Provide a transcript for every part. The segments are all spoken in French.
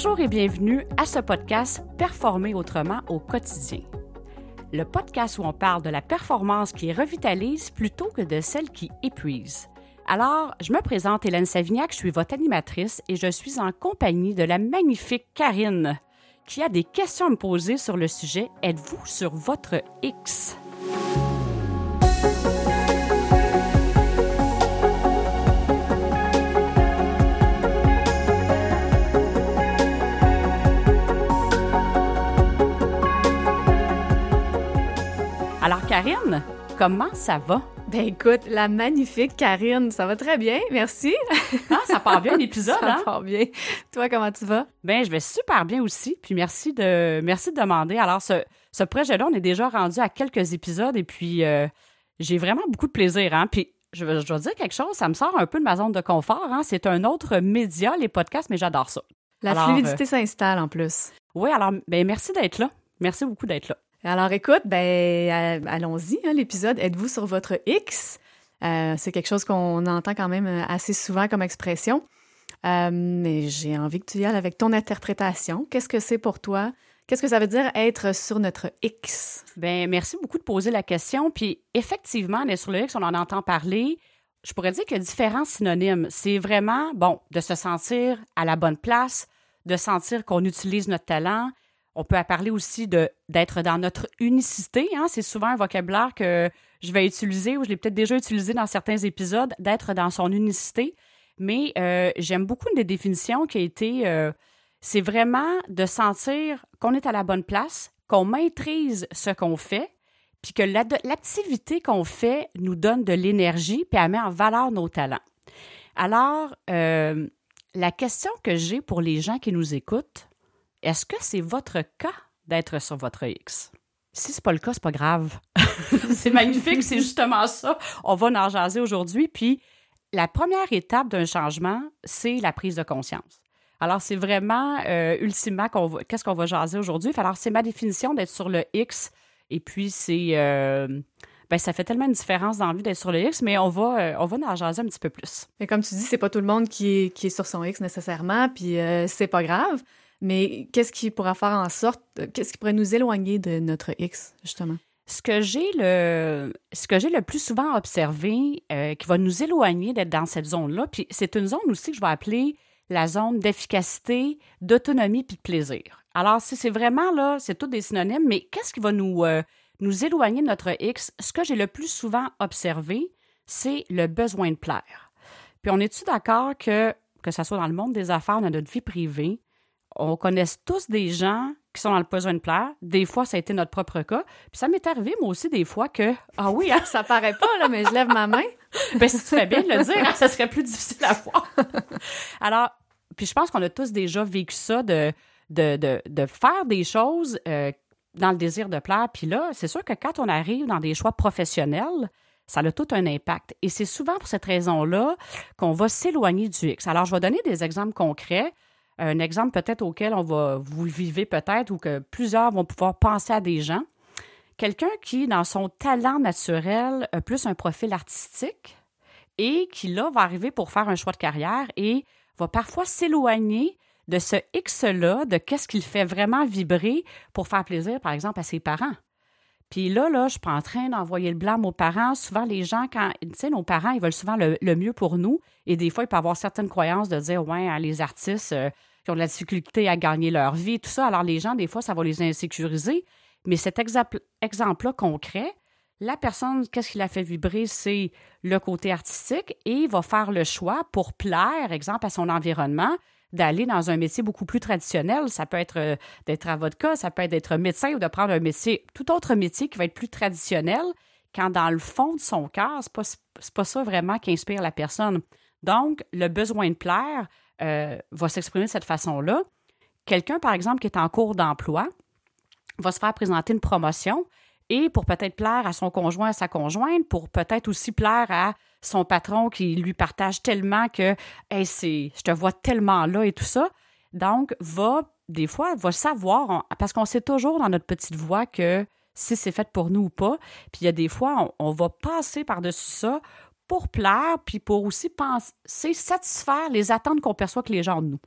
Bonjour et bienvenue à ce podcast Performer autrement au quotidien. Le podcast où on parle de la performance qui revitalise plutôt que de celle qui épuise. Alors, je me présente Hélène Savignac, je suis votre animatrice et je suis en compagnie de la magnifique Karine qui a des questions à me poser sur le sujet Êtes-vous sur votre X? Alors, Karine, comment ça va? Ben écoute, la magnifique Karine, ça va très bien, merci. Ah, ça part bien l'épisode, ça hein? part bien. Toi, comment tu vas? Ben, je vais super bien aussi, puis merci de, merci de demander. Alors, ce, ce projet-là, on est déjà rendu à quelques épisodes et puis euh, j'ai vraiment beaucoup de plaisir, hein? Puis, je, je dois dire quelque chose, ça me sort un peu de ma zone de confort, hein? C'est un autre média, les podcasts, mais j'adore ça. La Alors, euh, fluidité s'installe en plus. Oui, alors, ben, merci d'être là. Merci beaucoup d'être là. Alors écoute, ben euh, allons-y, hein, l'épisode Êtes-vous sur votre X? Euh, c'est quelque chose qu'on entend quand même euh, assez souvent comme expression. Mais j'ai envie que tu y ailles avec ton interprétation. Qu'est-ce que c'est pour toi? Qu'est-ce que ça veut dire être sur notre X? Ben, merci beaucoup de poser la question. Puis, effectivement, on sur le X, on en entend parler. Je pourrais dire qu'il y a différents synonymes. C'est vraiment, bon, de se sentir à la bonne place, de sentir qu'on utilise notre talent. On peut parler aussi d'être dans notre unicité. Hein? C'est souvent un vocabulaire que je vais utiliser ou je l'ai peut-être déjà utilisé dans certains épisodes, d'être dans son unicité. Mais euh, j'aime beaucoup une des définitions qui a été, euh, c'est vraiment de sentir qu'on est à la bonne place, qu'on maîtrise ce qu'on fait, puis que la- l'activité qu'on fait nous donne de l'énergie, puis elle met en valeur nos talents. Alors, euh, la question que j'ai pour les gens qui nous écoutent, est-ce que c'est votre cas d'être sur votre X? Si c'est pas le cas, c'est pas grave. c'est magnifique, c'est justement ça. On va en jaser aujourd'hui. Puis, la première étape d'un changement, c'est la prise de conscience. Alors, c'est vraiment, euh, ultimement, qu'est-ce qu'on va jaser aujourd'hui? Alors, c'est ma définition d'être sur le X. Et puis, c'est. euh, ben, ça fait tellement une différence dans la vie d'être sur le X, mais on va, euh, on va en jaser un petit peu plus. Mais comme tu dis, c'est pas tout le monde qui est, qui est sur son X nécessairement, puis euh, c'est pas grave. Mais qu'est-ce qui pourra faire en sorte, qu'est-ce qui pourrait nous éloigner de notre X, justement? Ce que j'ai le, le plus souvent observé, euh, qui va nous éloigner d'être dans cette zone-là, puis c'est une zone aussi que je vais appeler la zone d'efficacité, d'autonomie puis de plaisir. Alors, si c'est vraiment là, c'est tous des synonymes, mais qu'est-ce qui va nous, euh, nous éloigner de notre X? Ce que j'ai le plus souvent observé, c'est le besoin de plaire. Puis on est-tu d'accord que, que ce soit dans le monde des affaires, dans notre vie privée, on connaît tous des gens qui sont dans le besoin de plaire. Des fois, ça a été notre propre cas. Puis ça m'est arrivé, moi aussi, des fois que, ah oui, hein, Ça paraît pas, là, mais je lève ma main. ben, si tu fais bien de le dire, hein, ça serait plus difficile à voir. Alors, puis je pense qu'on a tous déjà vécu ça de, de, de, de faire des choses euh, dans le désir de plaire. Puis là, c'est sûr que quand on arrive dans des choix professionnels, ça a tout un impact. Et c'est souvent pour cette raison-là qu'on va s'éloigner du X. Alors, je vais donner des exemples concrets. Un exemple peut-être auquel on va, vous le vivez peut-être ou que plusieurs vont pouvoir penser à des gens. Quelqu'un qui, dans son talent naturel, a plus un profil artistique et qui, là, va arriver pour faire un choix de carrière et va parfois s'éloigner de ce X-là, de qu'est-ce qu'il fait vraiment vibrer pour faire plaisir, par exemple, à ses parents. Puis là, là, je suis en train d'envoyer le blâme aux parents. Souvent, les gens, quand, tu sais, nos parents, ils veulent souvent le, mieux pour nous. Et des fois, il peut y avoir certaines croyances de dire, ouais, hein, les artistes euh, ont de la difficulté à gagner leur vie, tout ça. Alors, les gens, des fois, ça va les insécuriser. Mais cet exemple- exemple-là concret, la personne, qu'est-ce qui la fait vibrer, c'est le côté artistique et va faire le choix pour plaire, exemple, à son environnement, d'aller dans un métier beaucoup plus traditionnel. Ça peut être euh, d'être avocat, ça peut être d'être médecin ou de prendre un métier, tout autre métier qui va être plus traditionnel, quand dans le fond de son cœur, c'est pas, c'est pas ça vraiment qui inspire la personne. Donc, le besoin de plaire euh, va s'exprimer de cette façon-là. Quelqu'un, par exemple, qui est en cours d'emploi, va se faire présenter une promotion et pour peut-être plaire à son conjoint, à sa conjointe, pour peut-être aussi plaire à son patron qui lui partage tellement que c'est je te vois tellement là et tout ça. Donc va des fois va savoir parce qu'on sait toujours dans notre petite voix que si c'est fait pour nous ou pas. Puis il y a des fois on va passer par-dessus ça pour plaire puis pour aussi penser satisfaire les attentes qu'on perçoit que les gens de nous.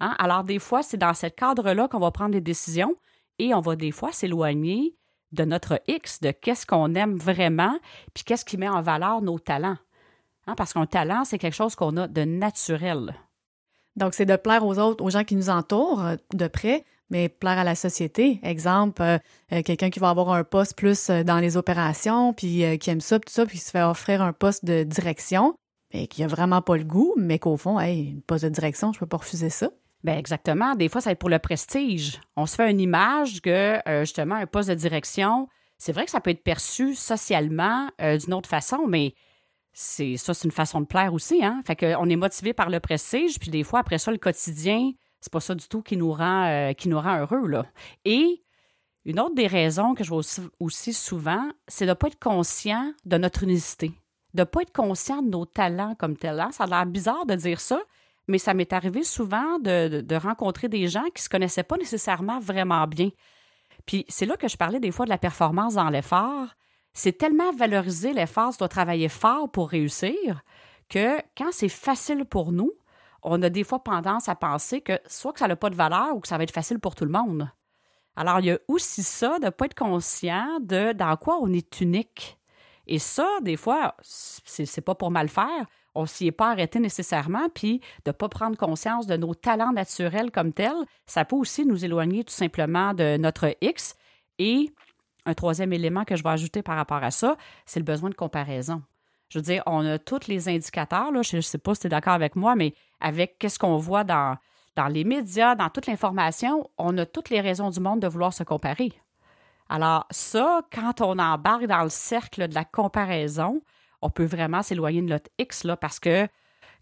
Hein? Alors, des fois, c'est dans ce cadre-là qu'on va prendre des décisions et on va des fois s'éloigner de notre X, de qu'est-ce qu'on aime vraiment, puis qu'est-ce qui met en valeur nos talents. Hein? Parce qu'un talent, c'est quelque chose qu'on a de naturel. Donc, c'est de plaire aux autres, aux gens qui nous entourent de près, mais plaire à la société. Exemple, euh, euh, quelqu'un qui va avoir un poste plus dans les opérations, puis qui aime ça, tout ça, puis qui se fait offrir un poste de direction, mais qui a vraiment pas le goût, mais qu'au fond, hey, un poste de direction, je peux pas refuser ça. Bien, exactement. Des fois, ça va être pour le prestige. On se fait une image que, justement, un poste de direction, c'est vrai que ça peut être perçu socialement d'une autre façon, mais c'est ça, c'est une façon de plaire aussi, hein? Fait qu'on est motivé par le prestige, puis des fois, après ça, le quotidien, c'est pas ça du tout qui nous rend, euh, qui nous rend heureux, là. Et une autre des raisons que je vois aussi, souvent, c'est de ne pas être conscient de notre unicité, de ne pas être conscient de nos talents comme talents. Ça a l'air bizarre de dire ça, mais ça m'est arrivé souvent de, rencontrer des gens qui ne se connaissaient pas nécessairement vraiment bien. Puis c'est là que je parlais des fois de la performance dans l'effort c'est tellement valorisé l'effort, tu dois travailler fort pour réussir, que quand c'est facile pour nous, on a des fois tendance à penser que soit que ça n'a pas de valeur ou que ça va être facile pour tout le monde. Alors, il y a aussi ça de ne pas être conscient de dans quoi on est unique. Et ça, des fois, c'est pas pour mal faire. On s'y est pas arrêté nécessairement, puis de ne pas prendre conscience de nos talents naturels comme tels, ça peut aussi nous éloigner tout simplement de notre X. Et un troisième élément que je vais ajouter par rapport à ça, c'est le besoin de comparaison. Je veux dire, on a tous les indicateurs, là, je ne sais pas si tu es d'accord avec moi, mais avec qu'est-ce qu'on voit dans, dans les médias, dans toute l'information, on a toutes les raisons du monde de vouloir se comparer. Alors ça, quand on embarque dans le cercle de la comparaison, on peut vraiment s'éloigner de notre X là, parce que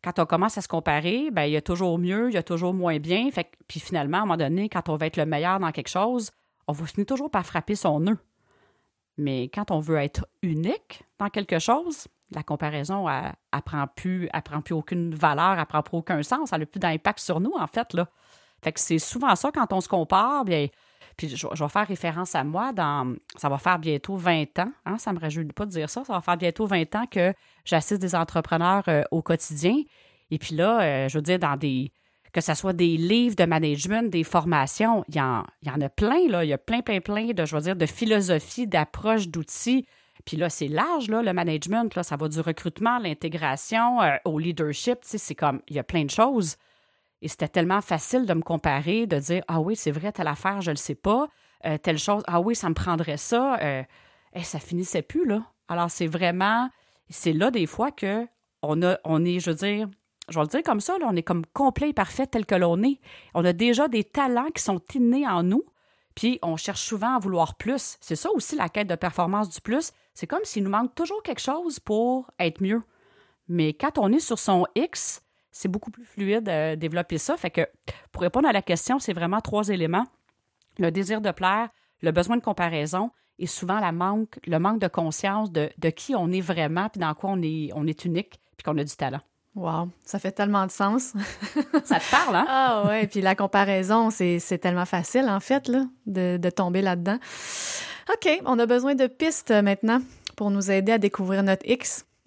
quand on commence à se comparer, ben, il y a toujours mieux, il y a toujours moins bien. Fait, puis finalement, à un moment donné, quand on va être le meilleur dans quelque chose, on va finir toujours par frapper son nœud. Mais quand on veut être unique dans quelque chose, la comparaison, elle, plus, prend plus aucune valeur, elle prend plus aucun sens, elle n'a plus d'impact sur nous, en fait. Là. Fait que c'est souvent ça quand on se compare, bien, puis je, vais faire référence à moi dans. Ça va faire bientôt 20 ans, hein, ça ne me réjouit pas de dire ça, ça va faire bientôt 20 ans que j'assiste des entrepreneurs euh, au quotidien. Et puis là, euh, je veux dire, dans des que ce soit des livres de management, des formations, il y en, a plein, là. Il y a plein, plein, plein de, je veux dire, de philosophie, d'approche, d'outils. Puis là, c'est large, là, le management. Là, ça va du recrutement, l'intégration, euh, au leadership. C'est comme, il y a plein de choses. Et c'était tellement facile de me comparer, de dire, ah oui, c'est vrai, telle affaire, je ne le sais pas. Euh, telle chose, ah oui, ça me prendrait ça. Euh, et ça finissait plus, là. Alors, c'est vraiment, c'est là des fois que on, a, on est, je veux dire, je vais le dire comme ça, là, on est comme complet et parfait tel que l'on est. On a déjà des talents qui sont innés en nous, puis on cherche souvent à vouloir plus. C'est ça aussi la quête de performance du plus. C'est comme s'il nous manque toujours quelque chose pour être mieux. Mais quand on est sur son X, c'est beaucoup plus fluide de développer ça. Fait que pour répondre à la question, c'est vraiment trois éléments. Le désir de plaire, le besoin de comparaison et souvent la manque, le manque de conscience de, de qui on est vraiment, puis dans quoi on est, on est unique, puis qu'on a du talent. Wow, ça fait tellement de sens. ça te parle, hein? Ah ouais, puis la comparaison, c'est tellement facile, en fait, là, de, de tomber là-dedans. OK, on a besoin de pistes maintenant pour nous aider à découvrir notre X.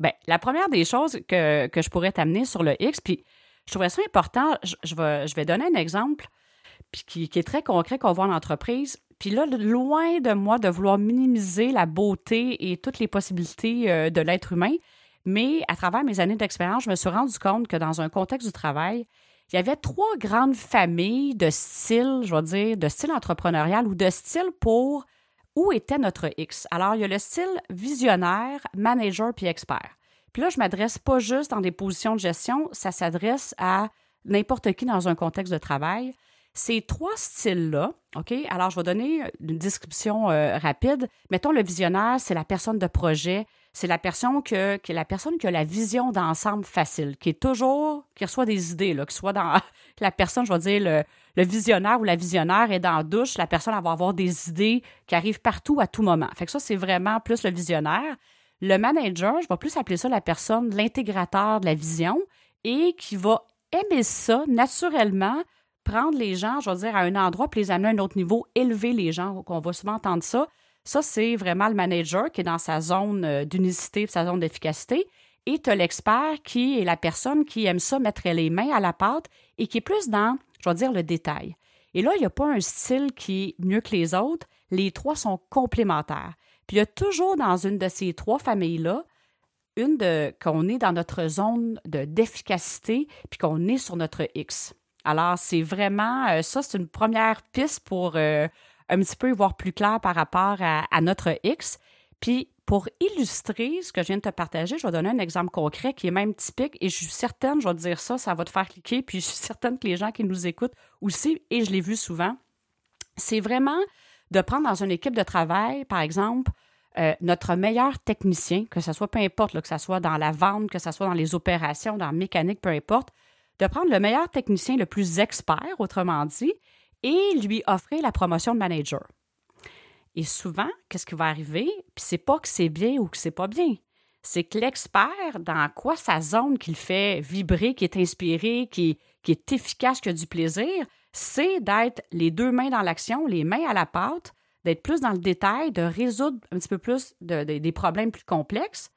ben, la première des choses que, que je pourrais t'amener sur le X, puis je trouverais ça important, je, vais, je vais donner un exemple puis qui, qui est très concret qu'on voit en entreprise. Puis là, loin de moi de vouloir minimiser la beauté et toutes les possibilités euh, de l'être humain, mais à travers mes années d'expérience, je me suis rendu compte que dans un contexte du travail, il y avait trois grandes familles de style, je vais dire, de style entrepreneurial ou de style pour où était notre X. Alors, il y a le style visionnaire, manager puis expert. Puis là, je m'adresse pas juste dans des positions de gestion, ça s'adresse à n'importe qui dans un contexte de travail. Ces trois styles-là, OK? Alors, je vais donner une description euh, rapide. Mettons, le visionnaire, c'est la personne de projet, c'est la personne qui qui a la vision d'ensemble facile, qui est toujours, qui reçoit des idées, là, que soit dans la personne, je vais dire, le, visionnaire ou la visionnaire est dans la douche, la personne va avoir des idées qui arrivent partout à tout moment. Fait que ça, c'est vraiment plus le visionnaire. Le manager, je vais plus appeler ça la personne, l'intégrateur de la vision et qui va aimer ça naturellement, prendre les gens, je vais dire, à un endroit, puis les amener à un autre niveau, élever les gens. On va souvent entendre ça. Ça, c'est vraiment le manager qui est dans sa zone euh, d'unicité, sa zone d'efficacité. Et tu as l'expert qui est la personne qui aime ça mettre les mains à la pâte et qui est plus dans, je vais dire, le détail. Et là, il n'y a pas un style qui est mieux que les autres. Les trois sont complémentaires. Puis il y a toujours dans une de ces trois familles-là, une de qu'on est dans notre zone d'efficacité, puis qu'on est sur notre X. Alors, c'est vraiment, euh, ça, c'est une première piste pour euh, un petit peu y voir plus clair par rapport à, notre X. Puis, pour illustrer ce que je viens de te partager, je vais donner un exemple concret qui est même typique et je suis certaine, je vais te dire ça, ça va te faire cliquer, puis je suis certaine que les gens qui nous écoutent aussi, et je l'ai vu souvent, c'est vraiment de prendre dans une équipe de travail, par exemple, euh, notre meilleur technicien, que ce soit peu importe, que ce soit dans la vente, que ce soit dans les opérations, dans la mécanique, peu importe, de prendre le meilleur technicien le plus expert, autrement dit, et lui offrir la promotion de manager. Et souvent, qu'est-ce qui va arriver? Puis c'est pas que c'est bien ou que c'est pas bien. C'est que l'expert, dans quoi sa zone qu'il fait vibrer, qui est inspiré, qui, est efficace, qui a du plaisir, c'est d'être les deux mains dans l'action, les mains à la pâte, d'être plus dans le détail, de résoudre un petit peu plus des problèmes plus complexes.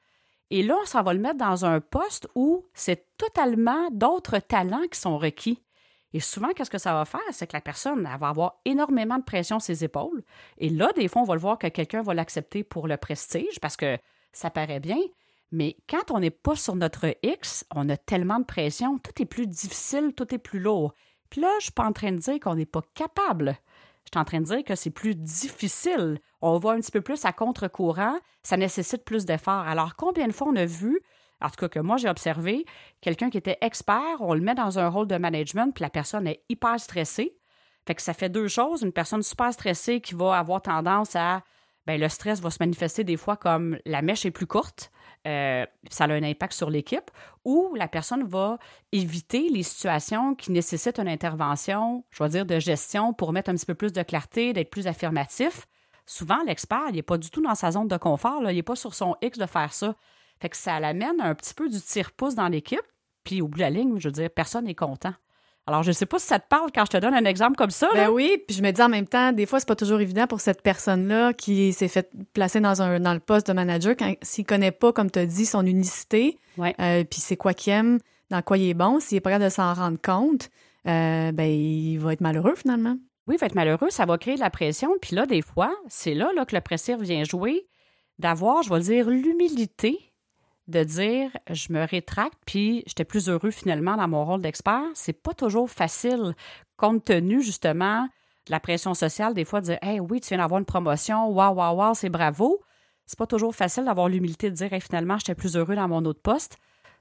Et là, ça va le mettre dans un poste où c'est totalement d'autres talents qui sont requis. Et souvent, qu'est-ce que ça va faire? C'est que la personne va avoir énormément de pression sur ses épaules. Et là, des fois, on va le voir que quelqu'un va l'accepter pour le prestige parce que ça paraît bien. Mais quand on n'est pas sur notre X, on a tellement de pression, tout est plus difficile, tout est plus lourd. Puis là, je ne suis pas en train de dire qu'on n'est pas capable. Je suis en train de dire que c'est plus difficile. On va un petit peu plus à contre-courant, ça nécessite plus d'efforts. Alors, combien de fois on a vu en tout cas que moi j'ai observé, quelqu'un qui était expert, on le met dans un rôle de management, puis la personne est hyper stressée. Fait que ça fait deux choses. Une personne super stressée qui va avoir tendance à. Bien, le stress va se manifester des fois comme la mèche est plus courte, euh, ça a un impact sur l'équipe, ou la personne va éviter les situations qui nécessitent une intervention, je vais dire, de gestion pour mettre un petit peu plus de clarté, d'être plus affirmatif. Souvent, l'expert, il n'est pas du tout dans sa zone de confort, il n'est pas sur son X de faire ça. Fait que ça l'amène un petit peu du tire-pouce dans l'équipe. Puis au bout de la ligne, je veux dire, personne n'est content. Alors, je ne sais pas si ça te parle quand je te donne un exemple comme ça. Ben oui, puis je me dis en même temps, des fois, c'est pas toujours évident pour cette personne-là qui s'est fait placer dans, un, dans le poste de manager quand s'il connaît pas, comme tu as dit, son unicité, euh, puis c'est quoi qu'il aime, dans quoi il est bon, s'il est pas capable de s'en rendre compte, euh, ben il va être malheureux finalement. Oui, il va être malheureux, ça va créer de la pression. Puis là, des fois, c'est là, là que le presseur vient jouer, d'avoir, je vais dire, l'humilité de dire je me rétracte puis j'étais plus heureux finalement dans mon rôle d'expert, c'est pas toujours facile compte tenu justement de la pression sociale des fois de dire hey oui, tu viens d'avoir une promotion, waouh waouh waouh, c'est bravo. C'est pas toujours facile d'avoir l'humilité de dire finalement j'étais plus heureux dans mon autre poste.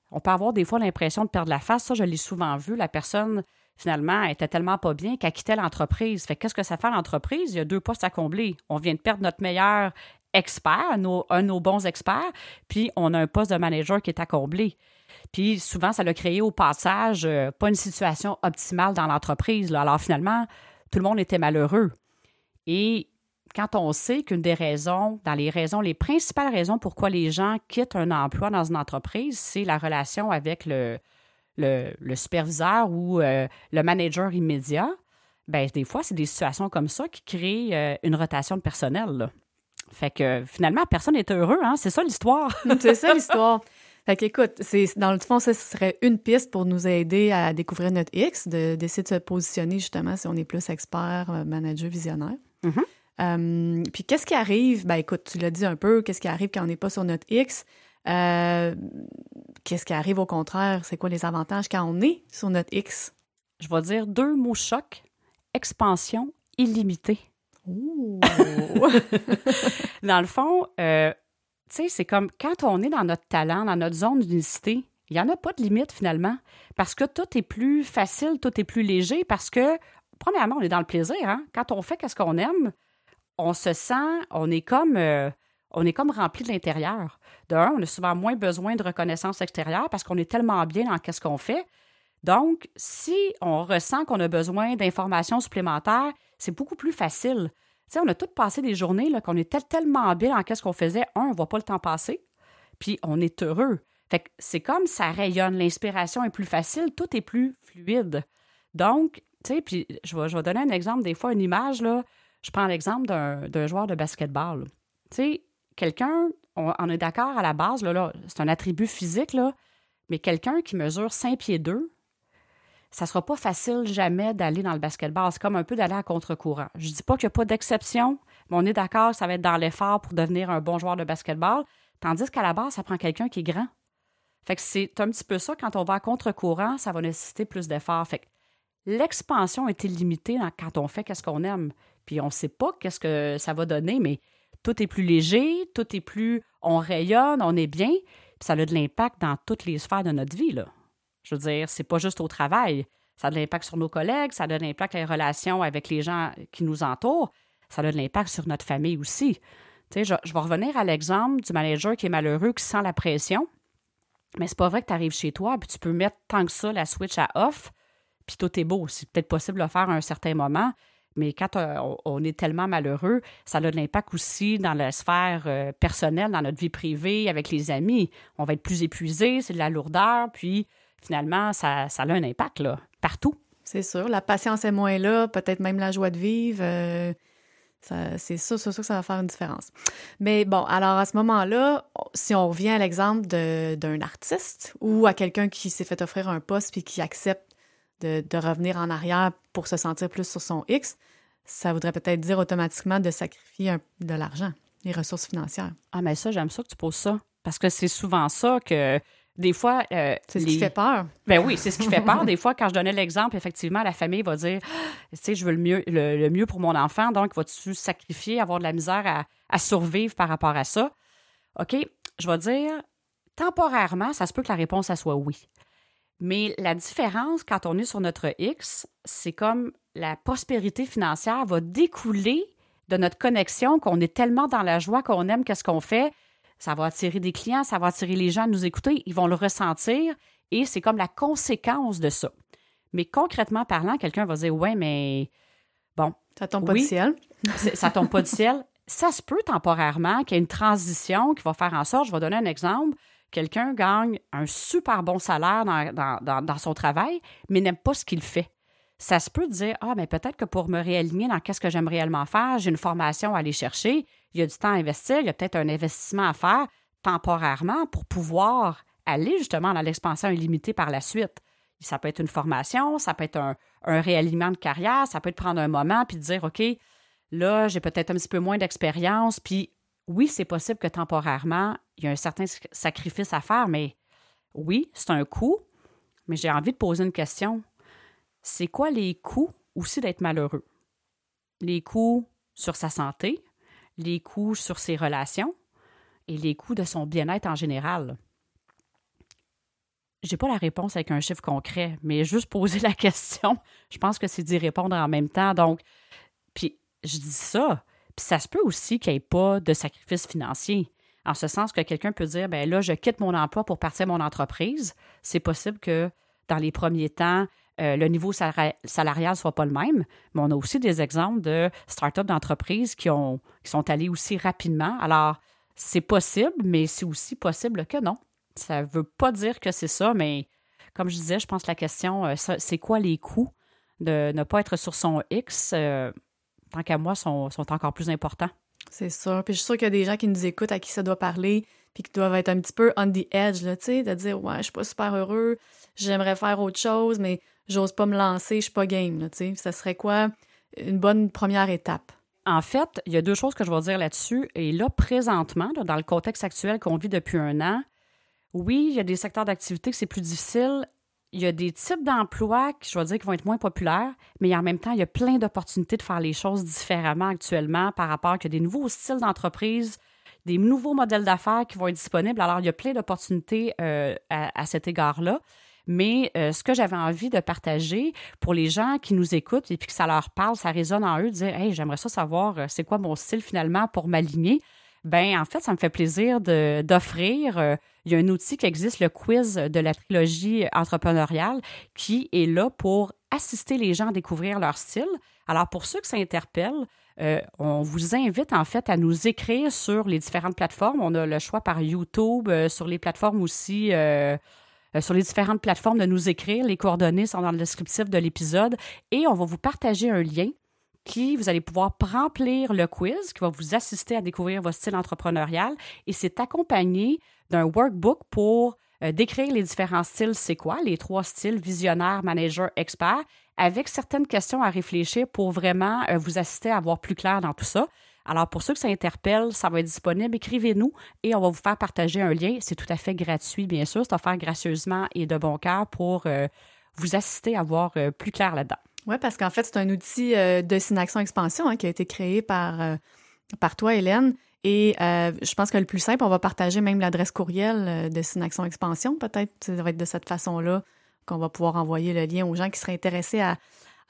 On peut avoir des fois l'impression de perdre la face, ça je l'ai souvent vu, la personne finalement était tellement pas bien qu'elle quittait l'entreprise. Fait qu'est-ce que ça fait l'entreprise? Il y a deux postes à combler. On vient de perdre notre meilleur experts, nos, un de nos bons experts, puis on a un poste de manager qui est à. Puis souvent, ça l'a créé au passage euh, pas une situation optimale dans l'entreprise. Alors finalement, tout le monde était malheureux. Et quand on sait qu'une des raisons, dans les raisons, les principales raisons pourquoi les gens quittent un emploi dans une entreprise, c'est la relation avec le, le, superviseur ou euh, le manager immédiat, ben des fois, c'est des situations comme ça qui créent euh, une rotation de personnel. Fait que finalement, personne n'est heureux, hein? C'est ça l'histoire. c'est ça l'histoire. Fait qu'écoute, c'est, dans le fond, ce serait une piste pour nous aider à découvrir notre X, de, d'essayer de se positionner justement si on est plus expert, euh, manager, visionnaire. Mm-hmm. Euh, puis qu'est-ce qui arrive? Ben écoute, tu l'as dit un peu, qu'est-ce qui arrive quand on n'est pas sur notre X? Euh, qu'est-ce qui arrive au contraire? C'est quoi les avantages quand on est sur notre X? Je vais dire deux mots choc expansion illimitée. dans le fond, euh, tu sais, c'est comme quand on est dans notre talent, dans notre zone d'unicité, il n'y en a pas de limite finalement, parce que tout est plus facile, tout est plus léger, parce que, premièrement, on est dans le plaisir. Hein? Quand on fait ce qu'on aime, on se sent, on est comme, euh, on est comme rempli de l'intérieur. D'un, on a souvent moins besoin de reconnaissance extérieure parce qu'on est tellement bien dans ce qu'on fait. Donc, si on ressent qu'on a besoin d'informations supplémentaires, c'est beaucoup plus facile. Tu on a tous passé des journées qu'on était tellement bien dans ce qu'on faisait. Un, on ne voit pas le temps passer, puis on est heureux. C'est comme ça rayonne, l'inspiration est plus facile, tout est plus fluide. Donc, tu sais, je vais, donner un exemple, des fois, une image, là. Je prends l'exemple d'un joueur de basketball. Tu sais, quelqu'un on, est d'accord à la base, c'est un attribut physique, mais quelqu'un qui mesure 5 pieds 2, ça sera pas facile jamais d'aller dans le basketball. C'est comme un peu d'aller à contre-courant. Je dis pas qu'il n'y a pas d'exception, mais on est d'accord, ça va être dans l'effort pour devenir un bon joueur de basketball. Tandis qu'à la base, ça prend quelqu'un qui est grand. Fait que c'est un petit peu ça, quand on va à contre-courant, ça va nécessiter plus d'efforts. Fait que l'expansion est illimitée quand on fait qu'est-ce qu'on aime. Puis on sait pas qu'est-ce que ça va donner, mais tout est plus léger, tout est plus. On rayonne, on est bien, puis ça a de l'impact dans toutes les sphères de notre vie. Là. Je veux dire, c'est pas juste au travail. Ça a de l'impact sur nos collègues, ça a de l'impact sur les relations avec les gens qui nous entourent, ça a de l'impact sur notre famille aussi. Tu sais, je, je vais revenir à l'exemple du manager qui est malheureux, qui sent la pression. Mais c'est pas vrai que tu arrives chez toi, puis tu peux mettre tant que ça la switch à off, puis tout est beau. C'est peut-être possible de le faire à un certain moment, mais quand euh, on est tellement malheureux, ça a de l'impact aussi dans la sphère euh, personnelle, dans notre vie privée, avec les amis. On va être plus épuisé, c'est de la lourdeur, puis finalement, ça, ça a un impact là, partout. C'est sûr. La patience est moins là, peut-être même la joie de vivre. Euh, c'est ça, c'est ça que ça va faire une différence. Mais bon, alors à ce moment-là, si on revient à l'exemple d'un artiste ou à quelqu'un qui s'est fait offrir un poste puis qui accepte de, revenir en arrière pour se sentir plus sur son X, ça voudrait peut-être dire automatiquement de sacrifier de l'argent, les ressources financières. Ah, mais ça, j'aime ça que tu poses ça. Parce que c'est souvent ça que des fois. Euh, c'est ce qui fait peur. Ben oui, c'est ce qui fait peur. Des fois, quand je donnais l'exemple, effectivement, la famille va dire Tu sais, je veux le mieux, le, mieux pour mon enfant, donc vas-tu sacrifier, avoir de la misère à, à, survivre par rapport à ça? OK, je vais dire temporairement, ça se peut que la réponse, ça soit oui. Mais la différence quand on est sur notre X, c'est comme la prospérité financière va découler de notre connexion, qu'on est tellement dans la joie qu'on aime qu'est-ce qu'on fait, ça va attirer des clients, ça va attirer les gens à nous écouter, ils vont le ressentir et c'est comme la conséquence de ça. Mais concrètement parlant, quelqu'un va dire Ouais, mais bon. Ça tombe pas du ciel. ça tombe pas du ciel. Ça se peut temporairement qu'il y ait une transition qui va faire en sorte, je vais donner un exemple, quelqu'un gagne un super bon salaire dans, dans son travail, mais n'aime pas ce qu'il fait ça se peut dire Ah, mais peut-être que pour me réaligner dans qu'est-ce que j'aime réellement faire, j'ai une formation à aller chercher, il y a du temps à investir, il y a peut-être un investissement à faire temporairement pour pouvoir aller justement dans l'expansion illimitée par la suite. Ça peut être une formation, ça peut être un, un réalignement de carrière, ça peut être prendre un moment puis dire OK, là, j'ai peut-être un petit peu moins d'expérience, puis oui, c'est possible que temporairement, il y a un certain sacrifice à faire, mais oui, c'est un coût, mais j'ai envie de poser une question c'est quoi les coûts aussi d'être malheureux? Les coûts sur sa santé, les coûts sur ses relations et les coûts de son bien-être en général. J'ai pas la réponse avec un chiffre concret, mais juste poser la question, je pense que c'est d'y répondre en même temps. Donc, puis je dis ça, puis ça se peut aussi qu'il n'y ait pas de sacrifice financier. En ce sens que quelqu'un peut dire, ben là, je quitte mon emploi pour partir mon entreprise. C'est possible que dans les premiers temps, euh, le niveau salarial ne soit pas le même, mais on a aussi des exemples de start-up d'entreprises qui, qui sont allées aussi rapidement. Alors, c'est possible, mais c'est aussi possible que non. Ça ne veut pas dire que c'est ça, mais comme je disais, je pense que la question, euh, c'est quoi les coûts de ne pas être sur son X, euh, tant qu'à moi, sont, sont encore plus importants. C'est sûr. Puis je suis sûre qu'il y a des gens qui nous écoutent à qui ça doit parler, puis qui doivent être un petit peu on the edge, tu sais, de dire, ouais, je suis pas super heureux, j'aimerais faire autre chose, mais j'ose pas me lancer, je suis pas game, là, tu sais. Ça serait quoi une bonne première étape? En fait, il y a deux choses que je vais dire là-dessus. Et là, présentement, dans le contexte actuel qu'on vit depuis un an, oui, il y a des secteurs d'activité que c'est plus difficile. Il y a des types d'emplois qui, je vais dire, qui vont être moins populaires, mais en même temps, il y a plein d'opportunités de faire les choses différemment actuellement par rapport à des nouveaux styles d'entreprise, des nouveaux modèles d'affaires qui vont être disponibles. Alors, il y a plein d'opportunités euh, à, cet égard-là. Mais euh, ce que j'avais envie de partager pour les gens qui nous écoutent et puis que ça leur parle, ça résonne en eux, de dire Hey, j'aimerais ça savoir euh, c'est quoi mon style finalement pour m'aligner. Ben, en fait, ça me fait plaisir d'offrir. Il y a un outil qui existe, le quiz de la trilogie entrepreneuriale, qui est là pour assister les gens à découvrir leur style. Alors, pour ceux que ça interpelle, on vous invite en fait à nous écrire sur les différentes plateformes. On a le choix par YouTube, sur les plateformes aussi. Euh, sur les différentes plateformes de nous écrire. Les coordonnées sont dans le descriptif de l'épisode et on va vous partager un lien qui vous allez pouvoir remplir le quiz qui va vous assister à découvrir votre style entrepreneurial et c'est accompagné d'un workbook pour euh, décrire les différents styles, c'est quoi, les trois styles, visionnaire, manager, expert, avec certaines questions à réfléchir pour vraiment euh, vous assister à voir plus clair dans tout ça. Alors, pour ceux que ça interpelle, ça va être disponible. Écrivez-nous et on va vous faire partager un lien. C'est tout à fait gratuit, bien sûr. C'est offert gracieusement et de bon cœur pour euh, vous assister à voir plus clair là-dedans. Oui, parce qu'en fait, c'est un outil de Synaction Expansion hein, qui a été créé par, par toi, Hélène, et euh, je pense que le plus simple, on va partager même l'adresse courriel euh, de Synaction Expansion. Peut-être ça va être de cette façon-là qu'on va pouvoir envoyer le lien aux gens qui seraient intéressés à,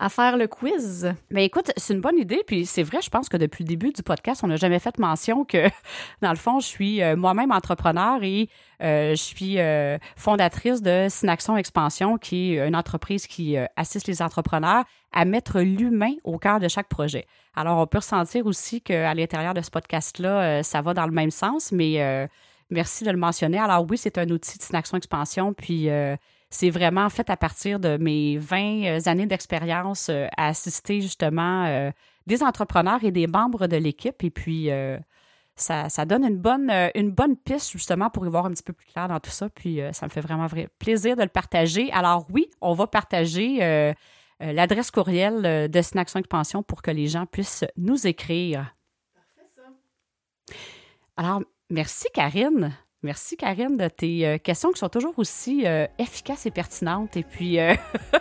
faire le quiz. Mais écoute, c'est une bonne idée. Puis c'est vrai, je pense que depuis le début du podcast, on n'a jamais fait mention que, dans le fond, je suis euh, moi-même entrepreneur et je suis fondatrice de Synaction Expansion, qui est une entreprise qui assiste les entrepreneurs à mettre l'humain au cœur de chaque projet. Alors, on peut ressentir aussi qu'à l'intérieur de ce podcast-là, euh, ça va dans le même sens, mais euh, merci de le mentionner. Alors oui, c'est un outil de Synaction Expansion, puis euh, c'est vraiment fait à partir de mes 20 années d'expérience à assister justement des entrepreneurs et des membres de l'équipe. Et puis, ça, ça, donne une bonne, une bonne piste justement pour y voir un petit peu plus clair dans tout ça. Puis, ça me fait vraiment vrai plaisir de le partager. Alors oui, on va partager euh, l'adresse courriel euh, de Synaction Expansion pour que les gens puissent nous écrire. Parfait, ça. Alors, merci Karine. Merci Karine de tes euh, questions qui sont toujours aussi efficaces et pertinentes. Et puis,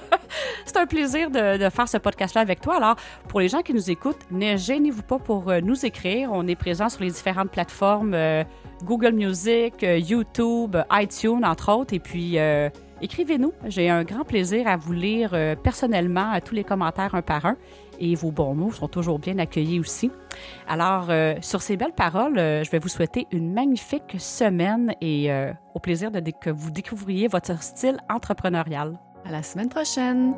c'est un plaisir de, faire ce podcast-là avec toi. Alors, pour les gens qui nous écoutent, ne gênez-vous pas pour nous écrire. On est présent sur les différentes plateformes Google Music, YouTube, iTunes, entre autres. Et puis, Écrivez-nous. J'ai un grand plaisir à vous lire euh, personnellement tous les commentaires un par un et vos bons mots sont toujours bien accueillis aussi. Alors, euh, sur ces belles paroles, euh, je vais vous souhaiter une magnifique semaine et au plaisir de que vous découvriez votre style entrepreneurial. À la semaine prochaine!